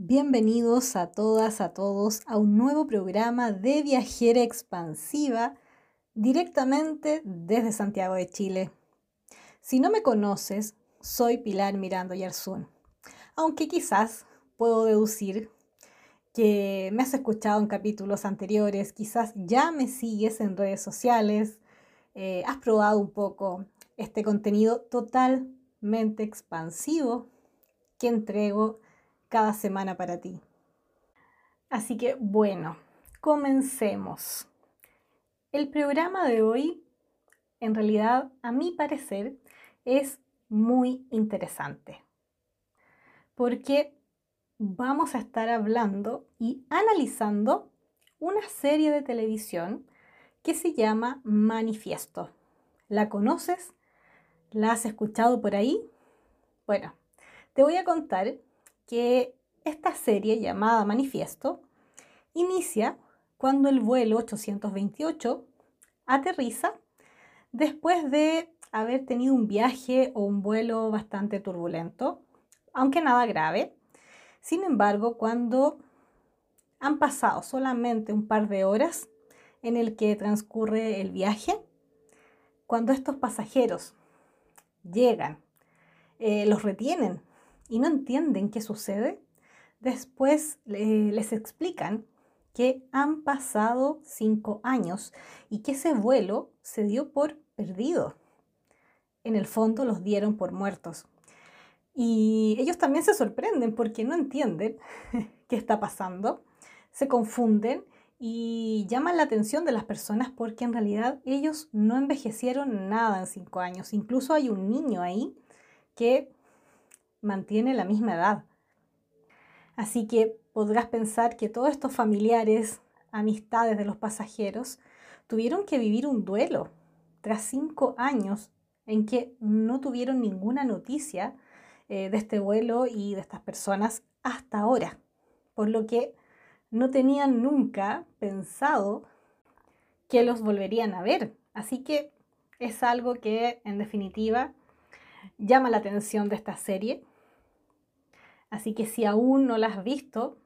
Bienvenidos a todas, a todos a un nuevo programa de Viajera Expansiva directamente desde Santiago de Chile. Si no me conoces, soy Pilar Mirando Yarzún, aunque quizás puedo deducir que me has escuchado en capítulos anteriores, quizás ya me sigues en redes sociales, eh, has probado un poco este contenido totalmente expansivo que entrego cada semana para ti. Así que bueno, comencemos. El programa de hoy, en realidad, a mi parecer, es muy interesante. Porque vamos a estar hablando y analizando una serie de televisión que se llama Manifiesto. ¿La conoces? ¿La has escuchado por ahí? Bueno, te voy a contar que esta serie llamada Manifiesto inicia cuando el vuelo 828 aterriza después de haber tenido un viaje o un vuelo bastante turbulento, aunque nada grave. Sin embargo, cuando han pasado solamente un par de horas en el que transcurre el viaje, cuando estos pasajeros llegan, eh, los retienen y no entienden qué sucede, después les explican que han pasado cinco años y que ese vuelo se dio por perdido. En el fondo los dieron por muertos. Y ellos también se sorprenden porque no entienden qué está pasando, se confunden y llaman la atención de las personas porque en realidad ellos no envejecieron nada en cinco años. Incluso hay un niño ahí que mantiene la misma edad. Así que podrás pensar que todos estos familiares, amistades de los pasajeros, tuvieron que vivir un duelo tras cinco años en que no tuvieron ninguna noticia eh, de este vuelo y de estas personas hasta ahora, por lo que no tenían nunca pensado que los volverían a ver. Así que es algo que en definitiva llama la atención de esta serie. Así que si aún no la has visto,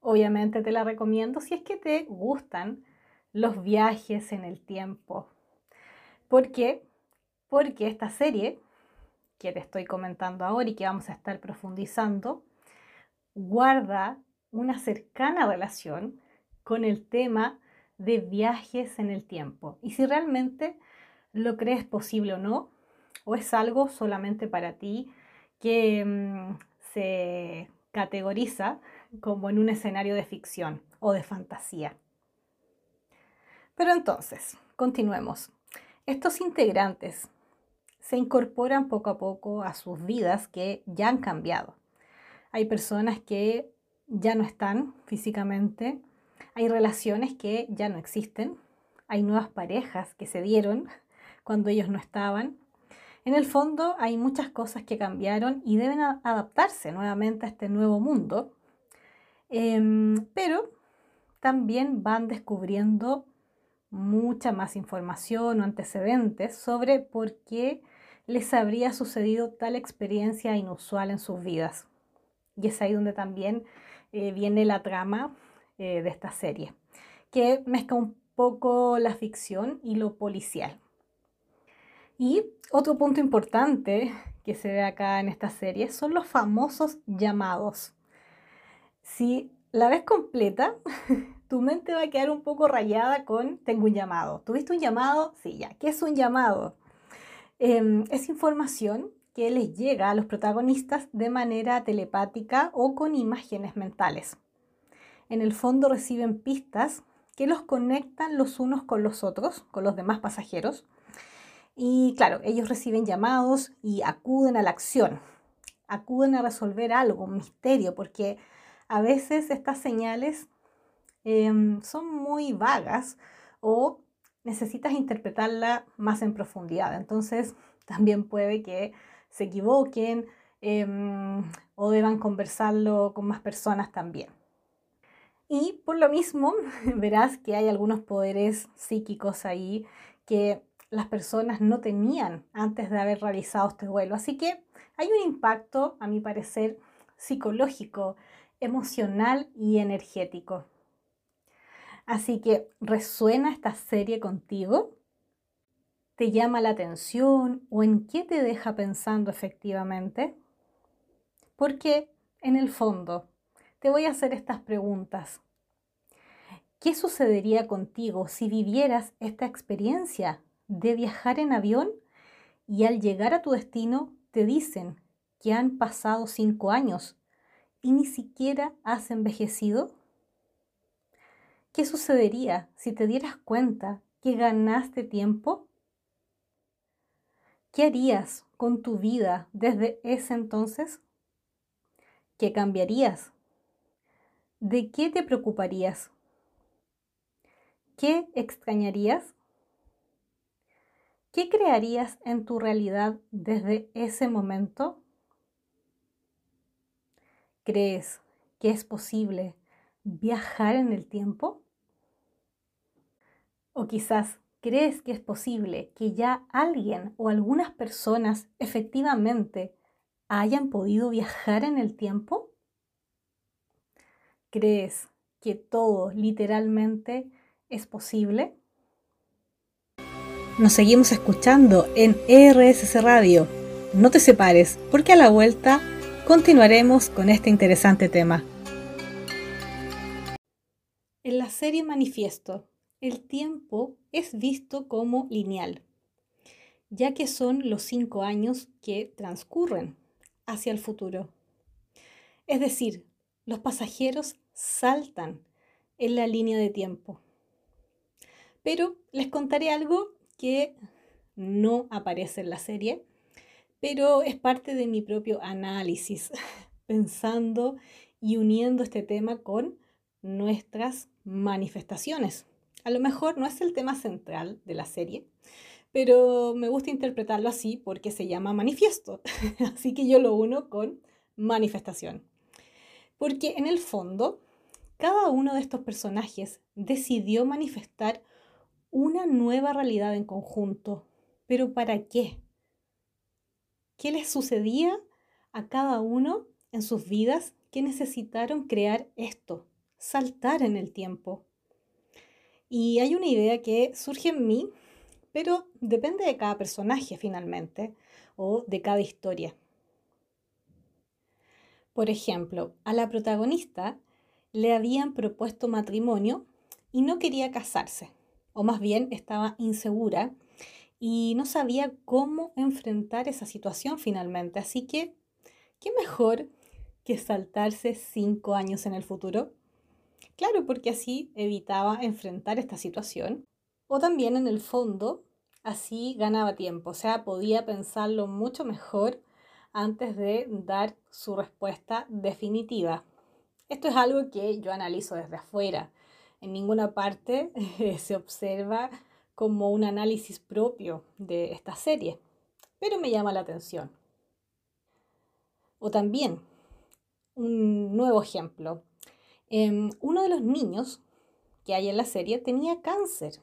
obviamente te la recomiendo si es que te gustan los viajes en el tiempo. ¿Por qué? Porque esta serie que te estoy comentando ahora y que vamos a estar profundizando, guarda una cercana relación con el tema de viajes en el tiempo. Y si realmente lo crees posible o no, o es algo solamente para ti que mm, se categoriza como en un escenario de ficción o de fantasía. Pero entonces, continuemos. Estos integrantes se incorporan poco a poco a sus vidas que ya han cambiado. Hay personas que ya no están físicamente, hay relaciones que ya no existen, hay nuevas parejas que se dieron cuando ellos no estaban, en el fondo hay muchas cosas que cambiaron y deben adaptarse nuevamente a este nuevo mundo, em, pero también van descubriendo mucha más información o antecedentes sobre por qué les habría sucedido tal experiencia inusual en sus vidas. Y es ahí donde también eh, viene la trama eh, de esta serie, que mezcla un poco la ficción y lo policial. Y otro punto importante que se ve acá en esta serie son los famosos llamados. Si la ves completa, tu mente va a quedar un poco rayada con tengo un llamado. ¿Tuviste un llamado? Sí, ya. ¿Qué es un llamado? Em, es información que les llega a los protagonistas de manera telepática o con imágenes mentales. En el fondo reciben pistas que los conectan los unos con los otros, con los demás pasajeros, y claro, ellos reciben llamados y acuden a la acción, acuden a resolver algo, un misterio, porque a veces estas señales em, son muy vagas o necesitas interpretarla más en profundidad. Entonces también puede que se equivoquen em, o deban conversarlo con más personas también. Y por lo mismo verás que hay algunos poderes psíquicos ahí que las personas no tenían antes de haber realizado este vuelo. Así que hay un impacto, a mi parecer, psicológico, emocional y energético. Así que, ¿resuena esta serie contigo? ¿Te llama la atención o en qué te deja pensando efectivamente? Porque, en el fondo, te voy a hacer estas preguntas. ¿Qué sucedería contigo si vivieras esta experiencia de viajar en avión y al llegar a tu destino te dicen que han pasado cinco años y ni siquiera has envejecido? ¿Qué sucedería si te dieras cuenta que ganaste tiempo? ¿Qué harías con tu vida desde ese entonces? ¿Qué cambiarías? ¿De qué te preocuparías? ¿Qué extrañarías? ¿Qué crearías en tu realidad desde ese momento? ¿Crees que es posible viajar en el tiempo? O quizás crees que es posible que ya alguien o algunas personas efectivamente hayan podido viajar en el tiempo? ¿Crees que todo literalmente es posible? Nos seguimos escuchando en RSC Radio. No te separes, porque a la vuelta continuaremos con este interesante tema. En la serie Manifiesto, el tiempo es visto como lineal, ya que son los cinco años que transcurren hacia el futuro. Es decir, los pasajeros saltan en la línea de tiempo. Pero les contaré algo que no aparece en la serie, pero es parte de mi propio análisis, pensando y uniendo este tema con nuestras manifestaciones. A lo mejor no es el tema central de la serie, pero me gusta interpretarlo así porque se llama manifiesto. así que yo lo uno con manifestación. Porque en el fondo, cada uno de estos personajes decidió manifestar una nueva realidad en conjunto. ¿Pero para qué? ¿Qué les sucedía a cada uno en sus vidas que necesitaron crear esto, saltar en el tiempo? Y hay una idea que surge en mí, pero depende de cada personaje finalmente, o de cada historia. Por ejemplo, a la protagonista le habían propuesto matrimonio y no quería casarse, o más bien estaba insegura y no sabía cómo enfrentar esa situación finalmente. Así que, ¿qué mejor que saltarse cinco años en el futuro? Claro, porque así evitaba enfrentar esta situación. O también en el fondo, así ganaba tiempo, o sea, podía pensarlo mucho mejor antes de dar su respuesta definitiva. Esto es algo que yo analizo desde afuera. En ninguna parte se observa como un análisis propio de esta serie, pero me llama la atención. O también, un nuevo ejemplo. Em, uno de los niños que hay en la serie tenía cáncer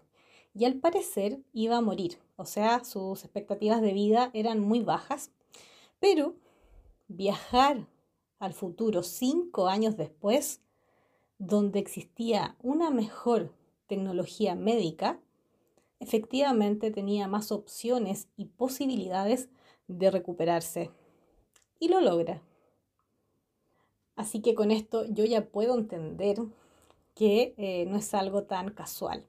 y al parecer iba a morir, o sea, sus expectativas de vida eran muy bajas, pero viajar al futuro cinco años después, donde existía una mejor tecnología médica, efectivamente tenía más opciones y posibilidades de recuperarse. Y lo logra. Así que con esto yo ya puedo entender que eh, no es algo tan casual.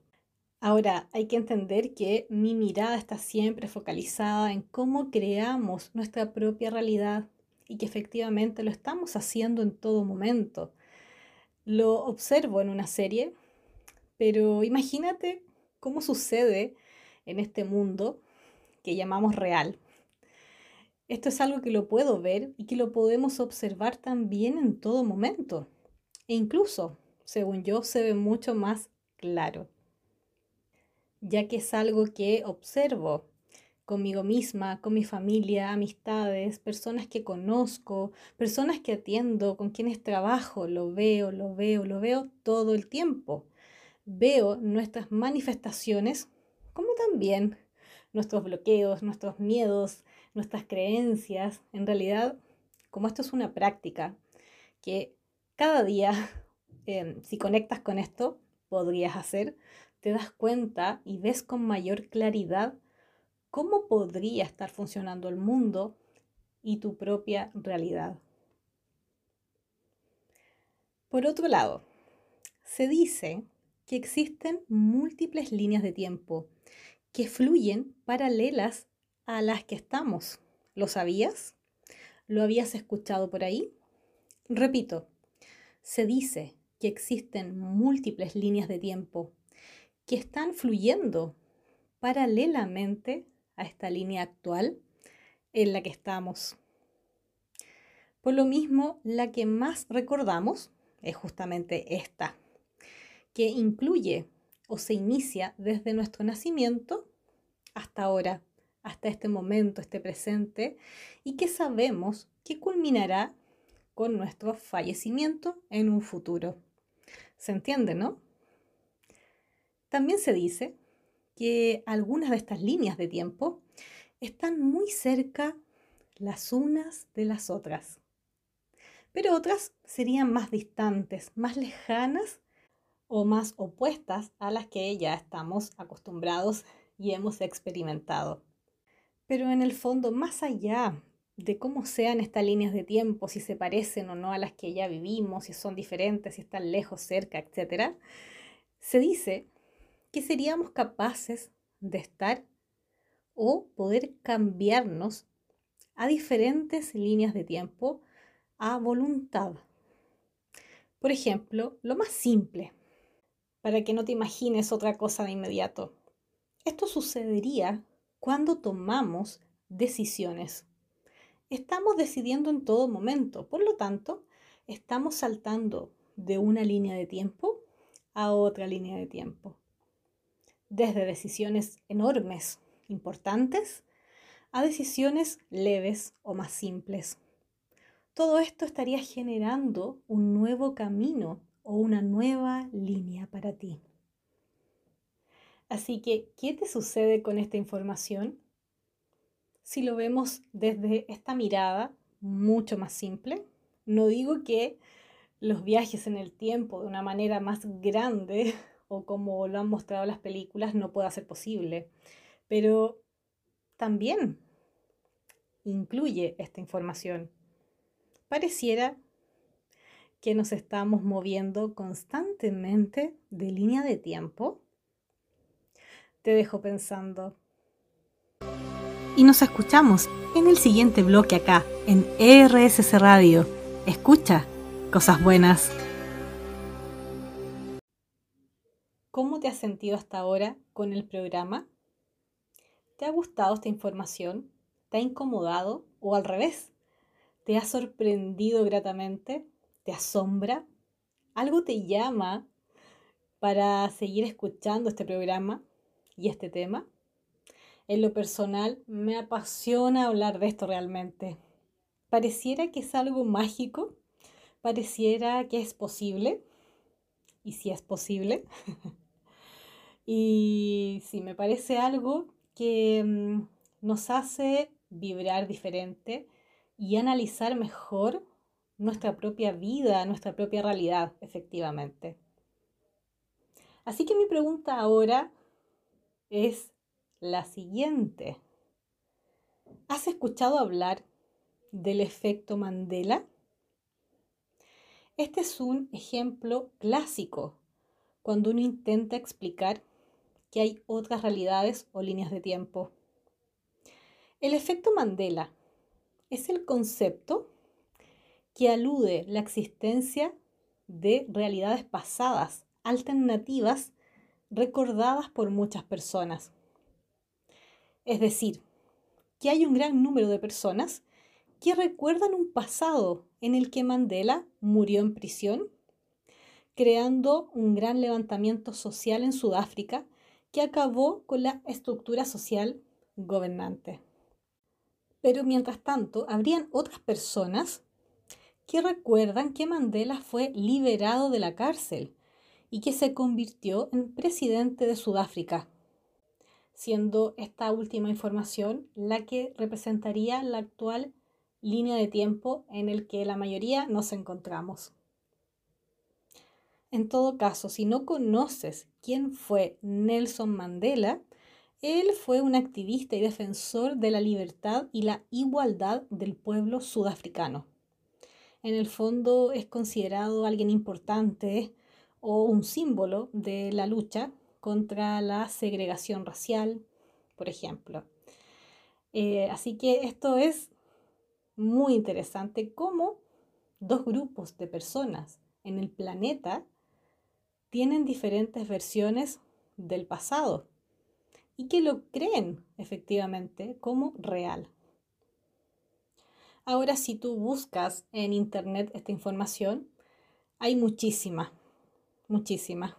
Ahora, hay que entender que mi mirada está siempre focalizada en cómo creamos nuestra propia realidad y que efectivamente lo estamos haciendo en todo momento. Lo observo en una serie, pero imagínate cómo sucede en este mundo que llamamos real. Esto es algo que lo puedo ver y que lo podemos observar también en todo momento. E incluso, según yo, se ve mucho más claro, ya que es algo que observo conmigo misma, con mi familia, amistades, personas que conozco, personas que atiendo, con quienes trabajo, lo veo, lo veo, lo veo todo el tiempo. Veo nuestras manifestaciones como también nuestros bloqueos, nuestros miedos, nuestras creencias. En realidad, como esto es una práctica, que cada día, em, si conectas con esto, podrías hacer, te das cuenta y ves con mayor claridad cómo podría estar funcionando el mundo y tu propia realidad. Por otro lado, se dice que existen múltiples líneas de tiempo que fluyen paralelas a las que estamos. ¿Lo sabías? ¿Lo habías escuchado por ahí? Repito, se dice que existen múltiples líneas de tiempo que están fluyendo paralelamente a esta línea actual en la que estamos. Por lo mismo, la que más recordamos es justamente esta, que incluye o se inicia desde nuestro nacimiento hasta ahora, hasta este momento, este presente, y que sabemos que culminará con nuestro fallecimiento en un futuro. ¿Se entiende, no? También se dice que algunas de estas líneas de tiempo están muy cerca las unas de las otras, pero otras serían más distantes, más lejanas o más opuestas a las que ya estamos acostumbrados y hemos experimentado. Pero en el fondo, más allá de cómo sean estas líneas de tiempo, si se parecen o no a las que ya vivimos, si son diferentes, si están lejos, cerca, etc., se dice seríamos capaces de estar o poder cambiarnos a diferentes líneas de tiempo a voluntad. Por ejemplo, lo más simple, para que no te imagines otra cosa de inmediato. Esto sucedería cuando tomamos decisiones. Estamos decidiendo en todo momento, por lo tanto, estamos saltando de una línea de tiempo a otra línea de tiempo. Desde decisiones enormes, importantes, a decisiones leves o más simples. Todo esto estaría generando un nuevo camino o una nueva línea para ti. Así que, ¿qué te sucede con esta información? Si lo vemos desde esta mirada mucho más simple, no digo que los viajes en el tiempo de una manera más grande o como lo han mostrado las películas no pueda ser posible, pero también incluye esta información. Pareciera que nos estamos moviendo constantemente de línea de tiempo te dejo pensando. Y nos escuchamos en el siguiente bloque acá, en RSC Radio. Escucha cosas buenas. Te has sentido hasta ahora con el programa? ¿Te ha gustado esta información? ¿Te ha incomodado? ¿O al revés? ¿Te ha sorprendido gratamente? ¿Te asombra? ¿Algo te llama para seguir escuchando este programa? y este tema. En lo personal, me apasiona hablar de esto realmente. Pareciera que es algo mágico, pareciera que es posible, y si es posible. y si me parece algo que mm, nos hace vibrar diferente y analizar mejor nuestra propia vida, nuestra propia realidad, efectivamente. Así que mi pregunta ahora es la siguiente. ¿Has escuchado hablar del efecto Mandela? Este es un ejemplo clásico cuando uno intenta explicar que hay otras realidades o líneas de tiempo. El efecto Mandela es el concepto que alude la existencia de realidades pasadas alternativas recordadas por muchas personas. Es decir, que hay un gran número de personas que recuerdan un pasado en el que Mandela murió en prisión, creando un gran levantamiento social en Sudáfrica que acabó con la estructura social gobernante. Pero mientras tanto, habrían otras personas que recuerdan que Mandela fue liberado de la cárcel y que se convirtió en presidente de Sudáfrica, siendo esta última información la que representaría la actual línea de tiempo en el que la mayoría nos encontramos. En todo caso, si no conoces quién fue Nelson Mandela, él fue un activista y defensor de la libertad y la igualdad del pueblo sudafricano. En el fondo es considerado alguien importante o un símbolo de la lucha contra la segregación racial, por ejemplo. Eh, así que esto es muy interesante cómo dos grupos de personas en el planeta tienen diferentes versiones del pasado y que lo creen efectivamente como real. Ahora, si tú buscas en Internet esta información, hay muchísima, muchísima.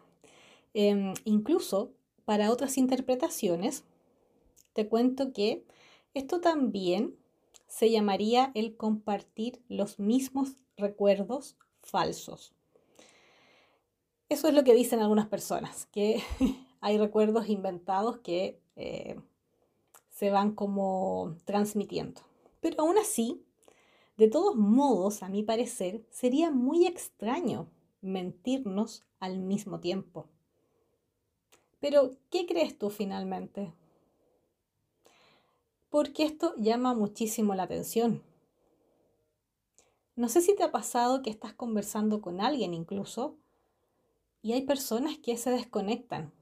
Em, incluso para otras interpretaciones, te cuento que esto también se llamaría el compartir los mismos recuerdos falsos. Eso es lo que dicen algunas personas, que hay recuerdos inventados que eh, se van como transmitiendo. Pero aún así, de todos modos, a mi parecer, sería muy extraño mentirnos al mismo tiempo. Pero, ¿qué crees tú finalmente? Porque esto llama muchísimo la atención. No sé si te ha pasado que estás conversando con alguien incluso y hay personas que se desconectan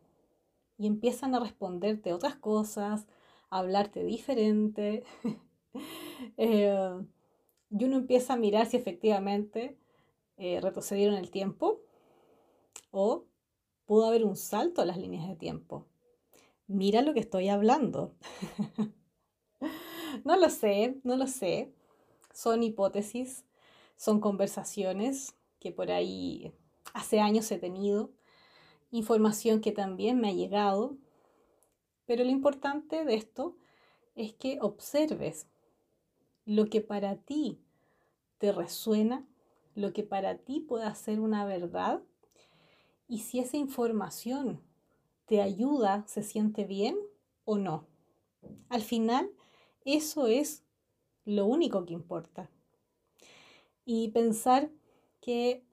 y empiezan a responderte otras cosas, a hablarte diferente. Eh, y uno empieza a mirar si efectivamente eh, retrocedieron el tiempo o pudo haber un salto a las líneas de tiempo. Mira lo que estoy hablando. no lo sé, no lo sé. Son hipótesis, son conversaciones que por ahí hace años he tenido, información que también me ha llegado, pero lo importante de esto es que observes lo que para ti te resuena, lo que para ti pueda ser una verdad y si esa información te ayuda, se siente bien o no. Al final, eso es lo único que importa. Y pensar que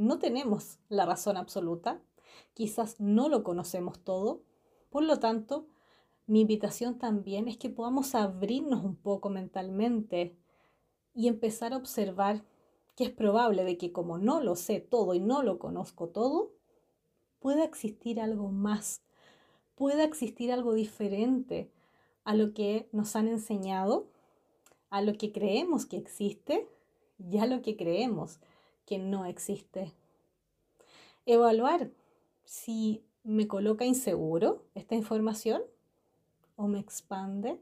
no tenemos la razón absoluta, quizás no lo conocemos todo, por lo tanto, mi invitación también es que podamos abrirnos un poco mentalmente y empezar a observar que es probable de que como no lo sé todo y no lo conozco todo, pueda existir algo más, pueda existir algo diferente a lo que nos han enseñado, a lo que creemos que existe y a lo que creemos no existe. Evaluar si me coloca inseguro esta información o me expande.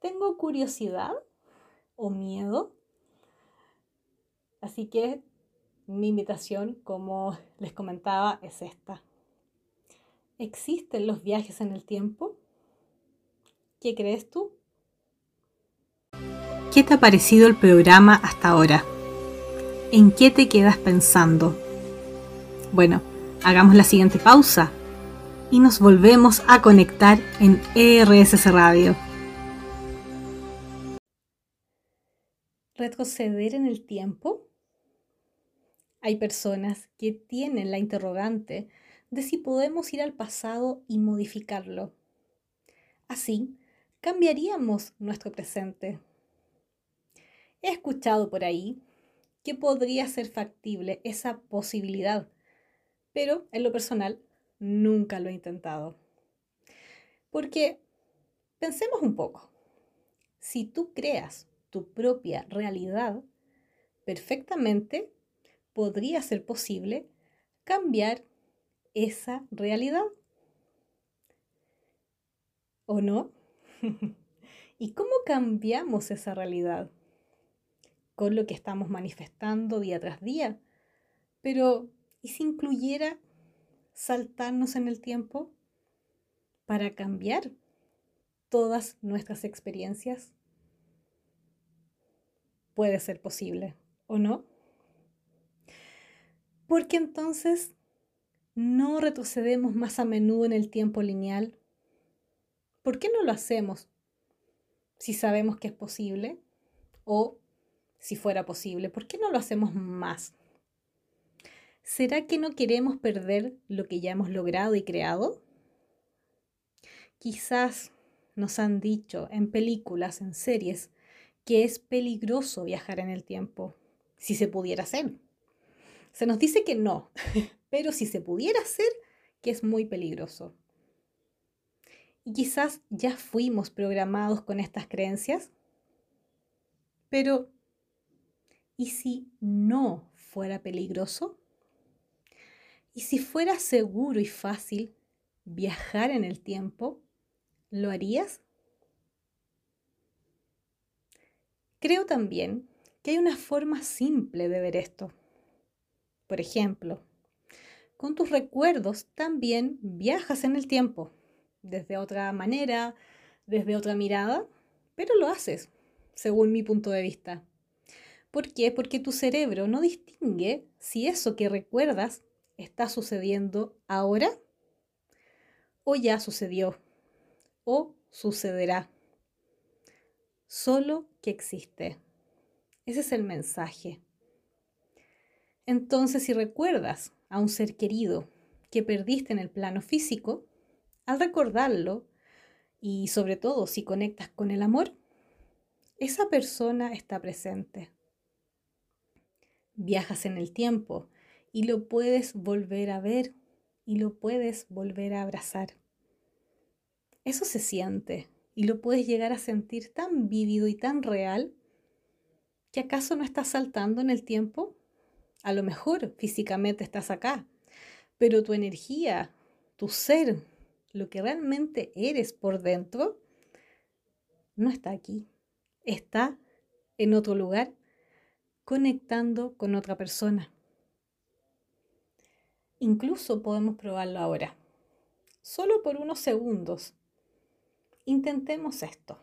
¿Tengo curiosidad o miedo? Así que mi invitación, como les comentaba, es esta. ¿Existen los viajes en el tiempo? ¿Qué crees tú? ¿Qué te ha parecido el programa hasta ahora? ¿En qué te quedas pensando? Bueno, hagamos la siguiente pausa y nos volvemos a conectar en ERSS Radio. ¿Retroceder en el tiempo? Hay personas que tienen la interrogante de si podemos ir al pasado y modificarlo. Así, cambiaríamos nuestro presente. He escuchado por ahí que podría ser factible esa posibilidad, pero en lo personal nunca lo he intentado. Porque pensemos un poco, si tú creas tu propia realidad, perfectamente podría ser posible cambiar esa realidad. ¿O no? ¿Y cómo cambiamos esa realidad? Con lo que estamos manifestando día tras día. Pero, ¿y si incluyera saltarnos en el tiempo para cambiar todas nuestras experiencias? Puede ser posible, ¿o no? Porque entonces no retrocedemos más a menudo en el tiempo lineal ¿Por qué no lo hacemos si sabemos que es posible? O, si fuera posible, ¿por qué no lo hacemos más? ¿Será que no queremos perder lo que ya hemos logrado y creado? Quizás nos han dicho en películas, en series, que es peligroso viajar en el tiempo, si se pudiera hacer. Se nos dice que no, pero si se pudiera hacer, que es muy peligroso. Y quizás ya fuimos programados con estas creencias, pero ¿y si no fuera peligroso? ¿Y si fuera seguro y fácil viajar en el tiempo? ¿Lo harías? Creo también que hay una forma simple de ver esto. Por ejemplo, con tus recuerdos también viajas en el tiempo, desde otra manera, desde otra mirada, pero lo haces, según mi punto de vista. ¿Por qué? Porque tu cerebro no distingue si eso que recuerdas está sucediendo ahora o ya sucedió o sucederá. Solo que existe. Ese es el mensaje. Entonces, si recuerdas a un ser querido que perdiste en el plano físico, al recordarlo, y sobre todo si conectas con el amor, esa persona está presente. Viajas en el tiempo y lo puedes volver a ver y lo puedes volver a abrazar. Eso se siente y lo puedes llegar a sentir tan vívido y tan real que acaso no estás saltando en el tiempo. A lo mejor físicamente estás acá, pero tu energía, tu ser, lo que realmente eres por dentro, no está aquí. Está en otro lugar, conectando con otra persona. Incluso podemos probarlo ahora, solo por unos segundos. Intentemos esto.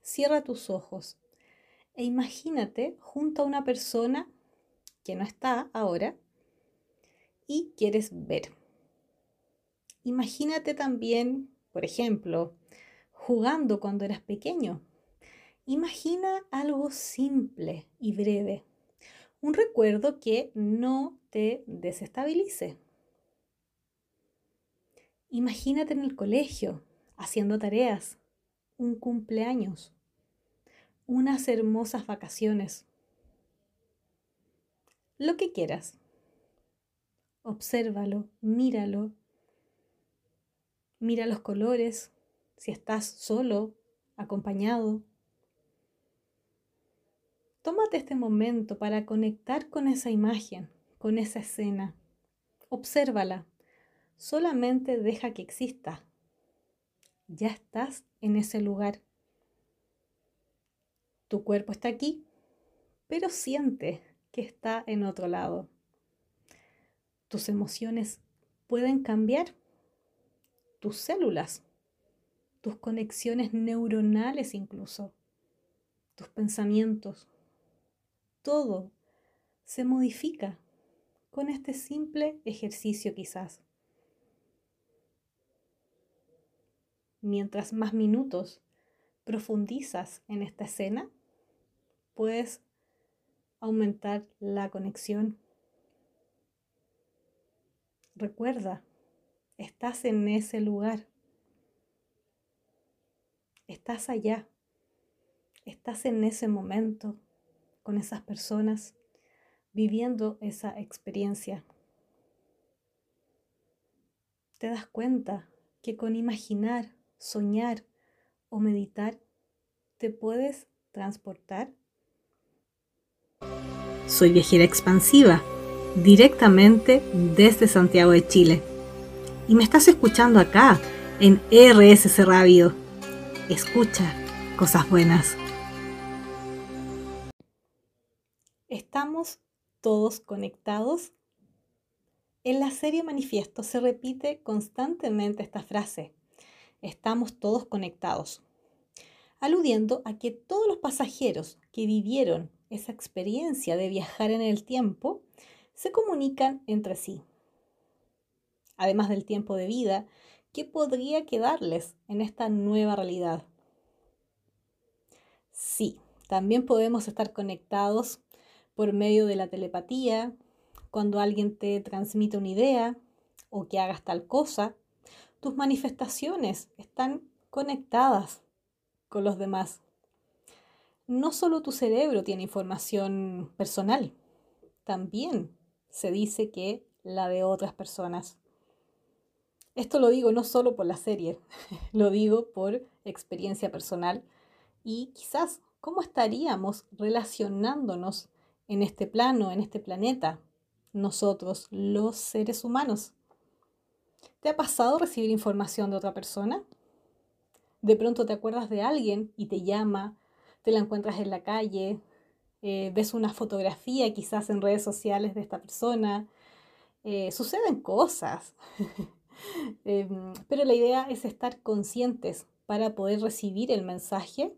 Cierra tus ojos e imagínate junto a una persona que no está ahora y quieres ver. Imagínate también, por ejemplo, jugando cuando eras pequeño. Imagina algo simple y breve. Un recuerdo que no te desestabilice. Imagínate en el colegio, haciendo tareas, un cumpleaños, unas hermosas vacaciones, lo que quieras. Obsérvalo, míralo, mira los colores, si estás solo, acompañado. Tómate este momento para conectar con esa imagen, con esa escena. Obsérvala. Solamente deja que exista ya estás en ese lugar. Tu cuerpo está aquí, pero siente que está en otro lado. Tus emociones pueden cambiar. Tus células, tus conexiones neuronales incluso, tus pensamientos, todo se modifica con este simple ejercicio quizás. mientras más minutos profundizas en esta escena, puedes aumentar la conexión. Recuerda, estás en ese lugar. Estás allá. Estás en ese momento con esas personas viviendo esa experiencia. Te das cuenta que con imaginar soñar o meditar, te puedes transportar. Soy viajera expansiva, directamente desde Santiago de Chile. Y me estás escuchando acá, en RSC Radio. Escucha cosas buenas. Todos conectados? En la serie Manifiesto se repite constantemente esta frase estamos todos conectados, aludiendo a que todos los pasajeros que vivieron esa experiencia de viajar en el tiempo se comunican entre sí, además del tiempo de vida que podría quedarles en esta nueva realidad. Sí, También podemos estar conectados por medio de la telepatía, cuando alguien te transmite una idea o que hagas tal cosa. Tus manifestaciones están conectadas con los demás. No solo tu cerebro tiene información personal, también se dice que la de otras personas. Esto lo digo no solo por la serie, lo digo por experiencia personal y quizás cómo estaríamos relacionándonos en este plano, en este planeta, nosotros, los seres humanos. ¿Te ha pasado recibir información de otra persona? De pronto te acuerdas de alguien y te llama, te la encuentras en la calle, eh, ves una fotografía quizás en redes sociales de esta persona, eh, suceden cosas. Em, pero la idea es estar conscientes para poder recibir el mensaje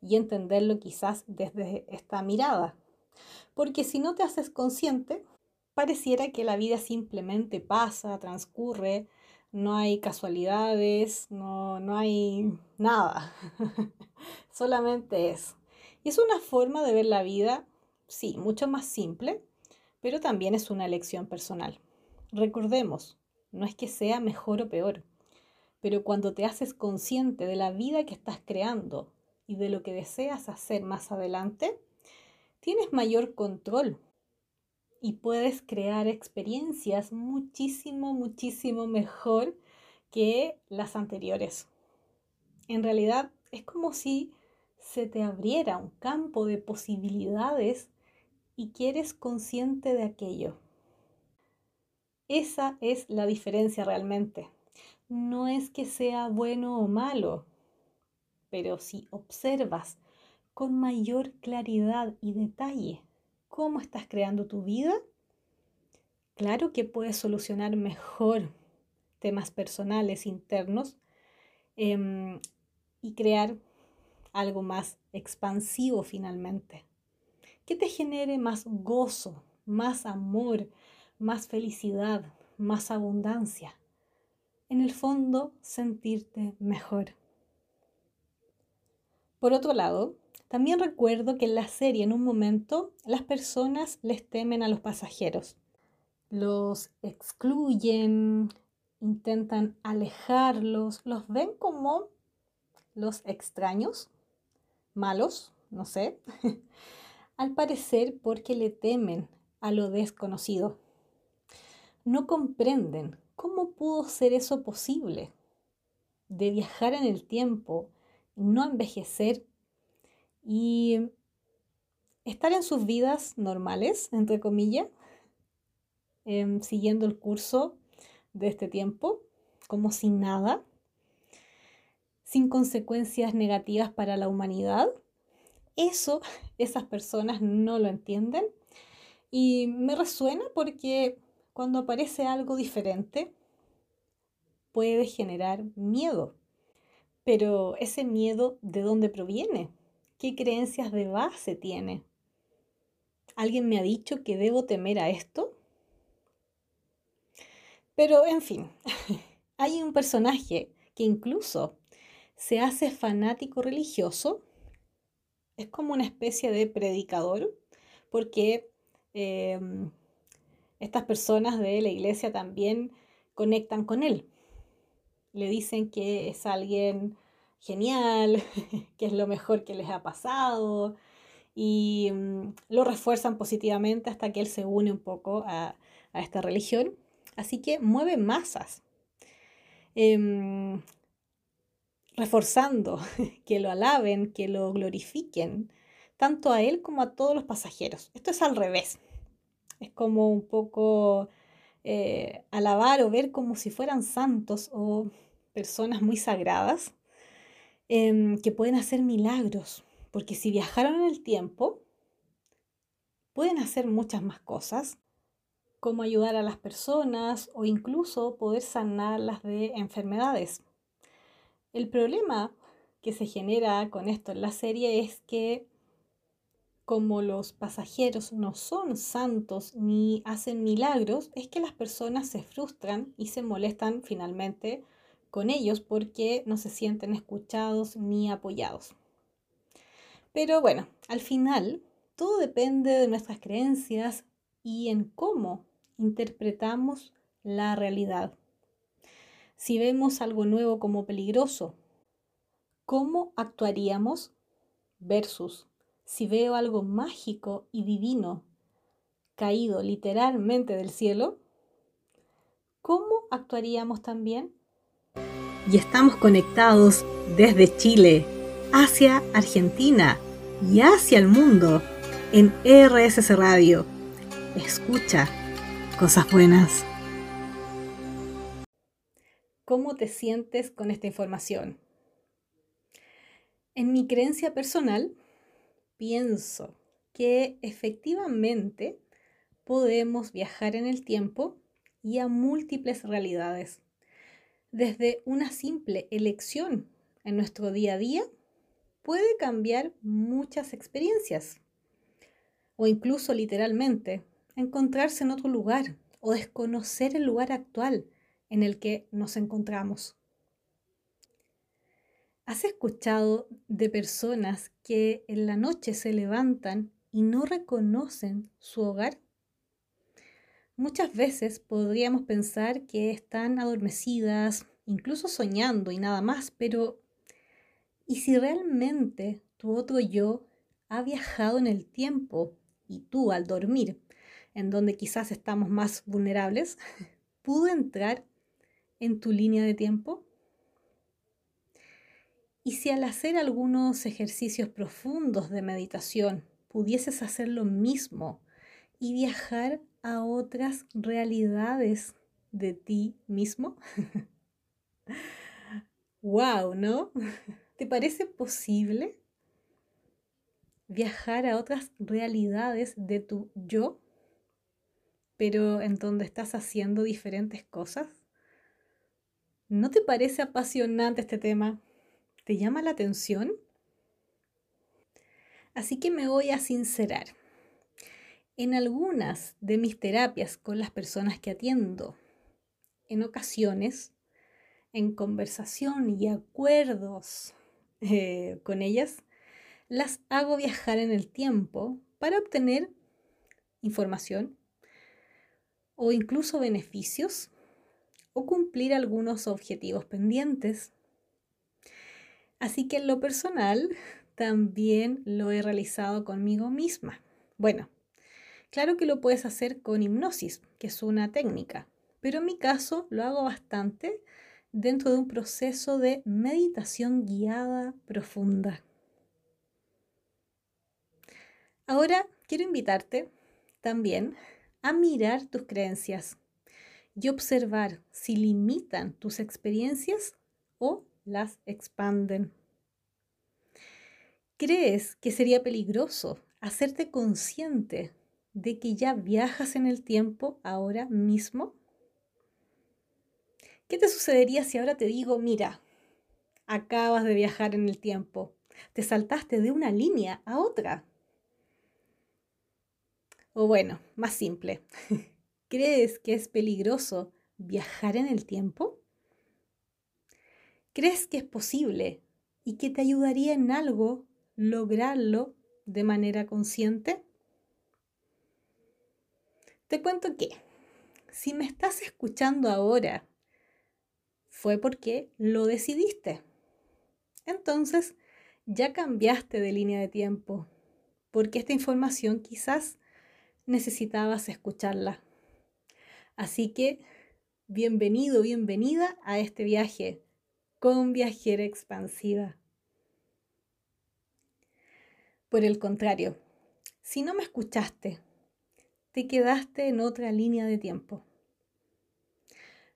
y entenderlo quizás desde esta mirada. Porque si no te haces consciente, pareciera que la vida simplemente pasa, transcurre, no hay casualidades, no, no hay nada, solamente es. Y es una forma de ver la vida, sí, mucho más simple, pero también es una elección personal. Recordemos, no es que sea mejor o peor, pero cuando te haces consciente de la vida que estás creando y de lo que deseas hacer más adelante, tienes mayor control y puedes crear experiencias muchísimo, muchísimo mejor que las anteriores. En realidad es como si se te abriera un campo de posibilidades y quieres consciente de aquello. Esa es la diferencia realmente. No es que sea bueno o malo, pero si observas con mayor claridad y detalle cómo estás creando tu vida, claro que puedes solucionar mejor temas personales internos em, y crear algo más expansivo finalmente, que te genere más gozo, más amor, más felicidad, más abundancia. En el fondo, sentirte mejor. Por otro lado, también recuerdo que en la serie en un momento las personas les temen a los pasajeros. Los excluyen, intentan alejarlos, los ven como los extraños, malos, no sé, al parecer porque le temen a lo desconocido. No comprenden cómo pudo ser eso posible, de viajar en el tiempo, no envejecer y estar en sus vidas normales, entre comillas, em, siguiendo el curso de este tiempo, como sin nada, sin consecuencias negativas para la humanidad. Eso esas personas no lo entienden y me resuena porque cuando aparece algo diferente puede generar miedo. Pero ese miedo, ¿de dónde proviene? ¿Qué creencias de base tiene? ¿Alguien me ha dicho que debo temer a esto? Pero, en fin, hay un personaje que incluso se hace fanático religioso, es como una especie de predicador, porque em, estas personas de la iglesia también conectan con él. Le dicen que es alguien genial, que es lo mejor que les ha pasado y mm, lo refuerzan positivamente hasta que él se une un poco a, esta religión. Así que mueve masas. Em, reforzando, que lo alaben, que lo glorifiquen, tanto a él como a todos los pasajeros. Esto es al revés. Es como un poco eh, alabar o ver como si fueran santos o personas muy sagradas em, que pueden hacer milagros. Porque si viajaron en el tiempo, pueden hacer muchas más cosas, como ayudar a las personas o incluso poder sanarlas de enfermedades. El problema que se genera con esto en la serie es que como los pasajeros no son santos ni hacen milagros, es que las personas se frustran y se molestan finalmente con ellos porque no se sienten escuchados ni apoyados. Pero bueno, al final todo depende de nuestras creencias y en cómo interpretamos la realidad. Si vemos algo nuevo como peligroso, ¿cómo actuaríamos? Versus si veo algo mágico y divino caído literalmente del cielo, ¿cómo actuaríamos también? Y estamos conectados desde Chile hacia Argentina y hacia el mundo en RSS Radio. Escucha cosas buenas. ¿Cómo te sientes con esta información? En mi creencia personal, pienso que efectivamente podemos viajar en el tiempo y a múltiples realidades, desde una simple elección en nuestro día a día puede cambiar muchas experiencias o incluso literalmente encontrarse en otro lugar o desconocer el lugar actual en el que nos encontramos. ¿Has escuchado de personas que en la noche se levantan y no reconocen su hogar? Muchas veces podríamos pensar que están adormecidas, incluso soñando y nada más, pero ¿y si realmente tu otro yo ha viajado en el tiempo y tú al dormir, en donde quizás estamos más vulnerables, pudo entrar en tu línea de tiempo? ¿Y si al hacer algunos ejercicios profundos de meditación pudieses hacer lo mismo y viajar a otras realidades de ti mismo? wow, ¿no? ¿Te parece posible viajar a otras realidades de tu yo, pero en donde estás haciendo diferentes cosas? ¿No te parece apasionante este tema? ¿Te llama la atención? Así que me voy a sincerar. En algunas de mis terapias con las personas que atiendo, en ocasiones, en conversación y acuerdos eh, con ellas, las hago viajar en el tiempo para obtener información o incluso beneficios o cumplir algunos objetivos pendientes. Así que en lo personal también lo he realizado conmigo misma. Bueno, Claro que lo puedes hacer con hipnosis, que es una técnica, pero en mi caso lo hago bastante dentro de un proceso de meditación guiada profunda. Ahora quiero invitarte también a mirar tus creencias y observar si limitan tus experiencias o las expanden. ¿Crees que sería peligroso hacerte consciente de que ya viajas en el tiempo ahora mismo? ¿Qué te sucedería si ahora te digo, mira, acabas de viajar en el tiempo, te saltaste de una línea a otra? O bueno, más simple, ¿crees que es peligroso viajar en el tiempo? ¿Crees que es posible y que te ayudaría en algo lograrlo de manera consciente? Te cuento que si me estás escuchando ahora, fue porque lo decidiste. Entonces, ya cambiaste de línea de tiempo, porque esta información quizás necesitabas escucharla. Así que, bienvenido, bienvenida a este viaje con viajera expansiva. Por el contrario, si no me escuchaste te quedaste en otra línea de tiempo.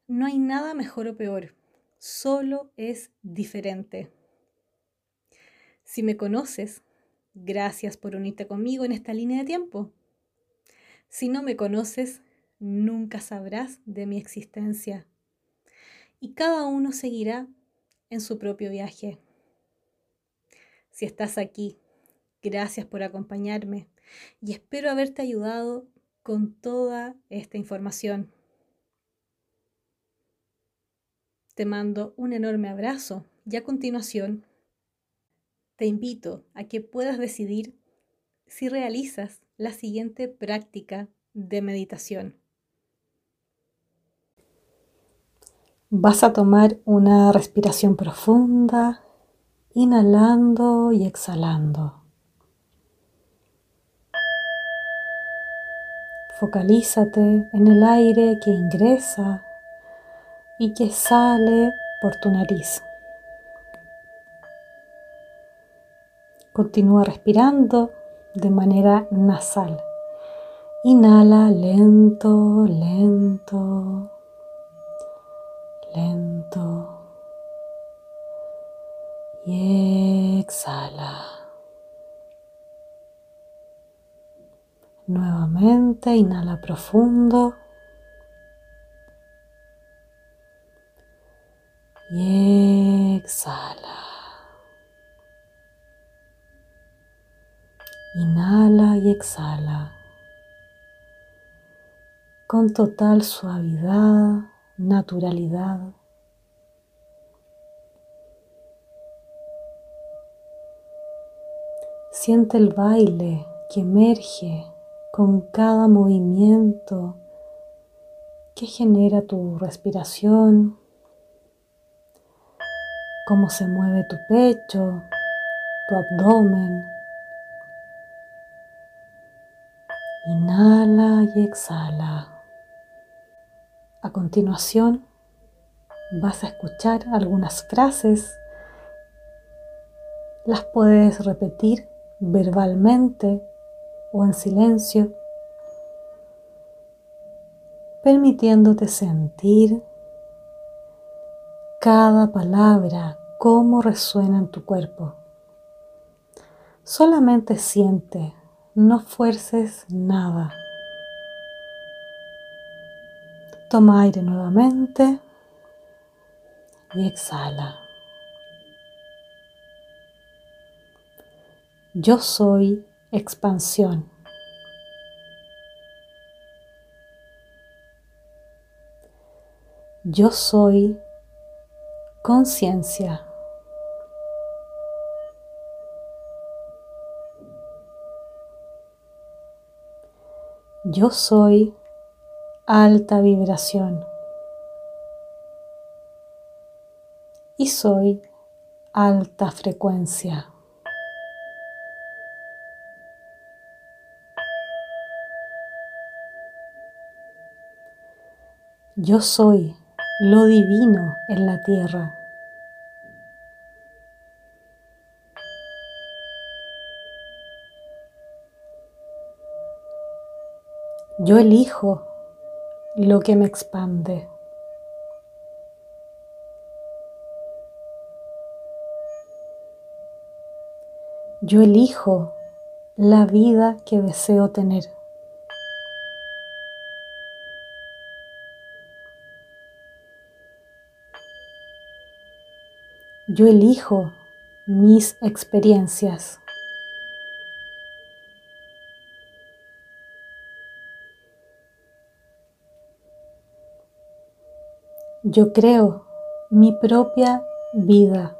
No hay nada mejor o peor, solo es diferente. Si me conoces, gracias por unirte conmigo en esta línea de tiempo. Si no me conoces, nunca sabrás de mi existencia. Y cada uno seguirá en su propio viaje. Si estás aquí, gracias por acompañarme y espero haberte ayudado con toda esta información. Te mando un enorme abrazo y a continuación te invito a que puedas decidir si realizas la siguiente práctica de meditación. Vas a tomar una respiración profunda, inhalando y exhalando. Focalízate en el aire que ingresa y que sale por tu nariz. Continúa respirando de manera nasal. Inhala lento, lento, lento. Y exhala. Nuevamente, inhala profundo. Y exhala. Inhala y exhala con total suavidad, naturalidad. Siente el baile que emerge con cada movimiento que genera tu respiración, cómo se mueve tu pecho, tu abdomen, Inhala y exhala. A continuación vas a escuchar algunas frases. Las puedes repetir verbalmente o en silencio, permitiéndote sentir cada palabra, cómo resuena en tu cuerpo. Solamente siente no fuerces nada. Toma aire nuevamente y exhala. Yo soy expansión. Yo soy conciencia. Yo soy alta vibración y soy alta frecuencia. Yo soy lo divino en la tierra. Yo elijo lo que me expande. Yo elijo la vida que deseo tener. Yo elijo mis experiencias. Yo creo mi propia vida.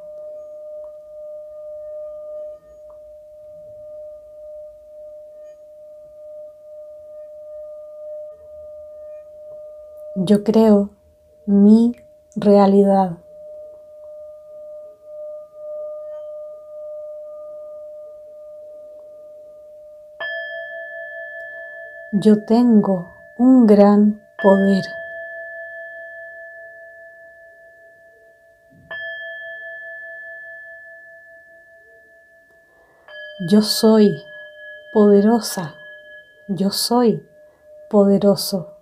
Yo creo mi realidad. Yo tengo un gran poder. Yo soy poderosa. Yo soy poderoso.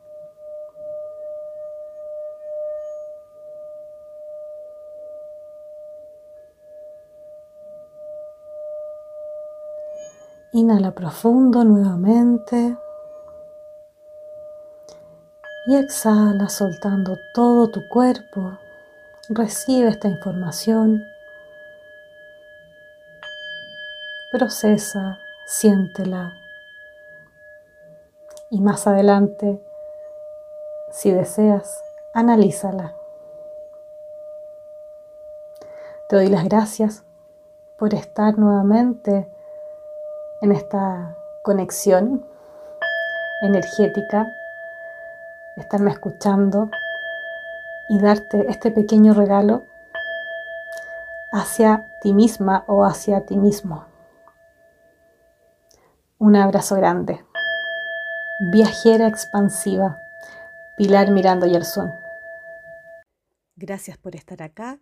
Inhala profundo nuevamente. Y exhala soltando todo tu cuerpo. Recibe esta información procesa, siéntela. Y más adelante, si deseas, analízala. Te doy las gracias por estar nuevamente en esta conexión energética, estarme escuchando y darte este pequeño regalo hacia ti misma o hacia ti mismo. Un abrazo grande. Viajera expansiva. Pilar Mirando Yersuán. Gracias por estar acá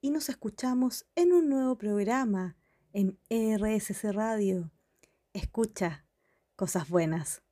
y nos escuchamos en un nuevo programa en RSC Radio. Escucha cosas buenas.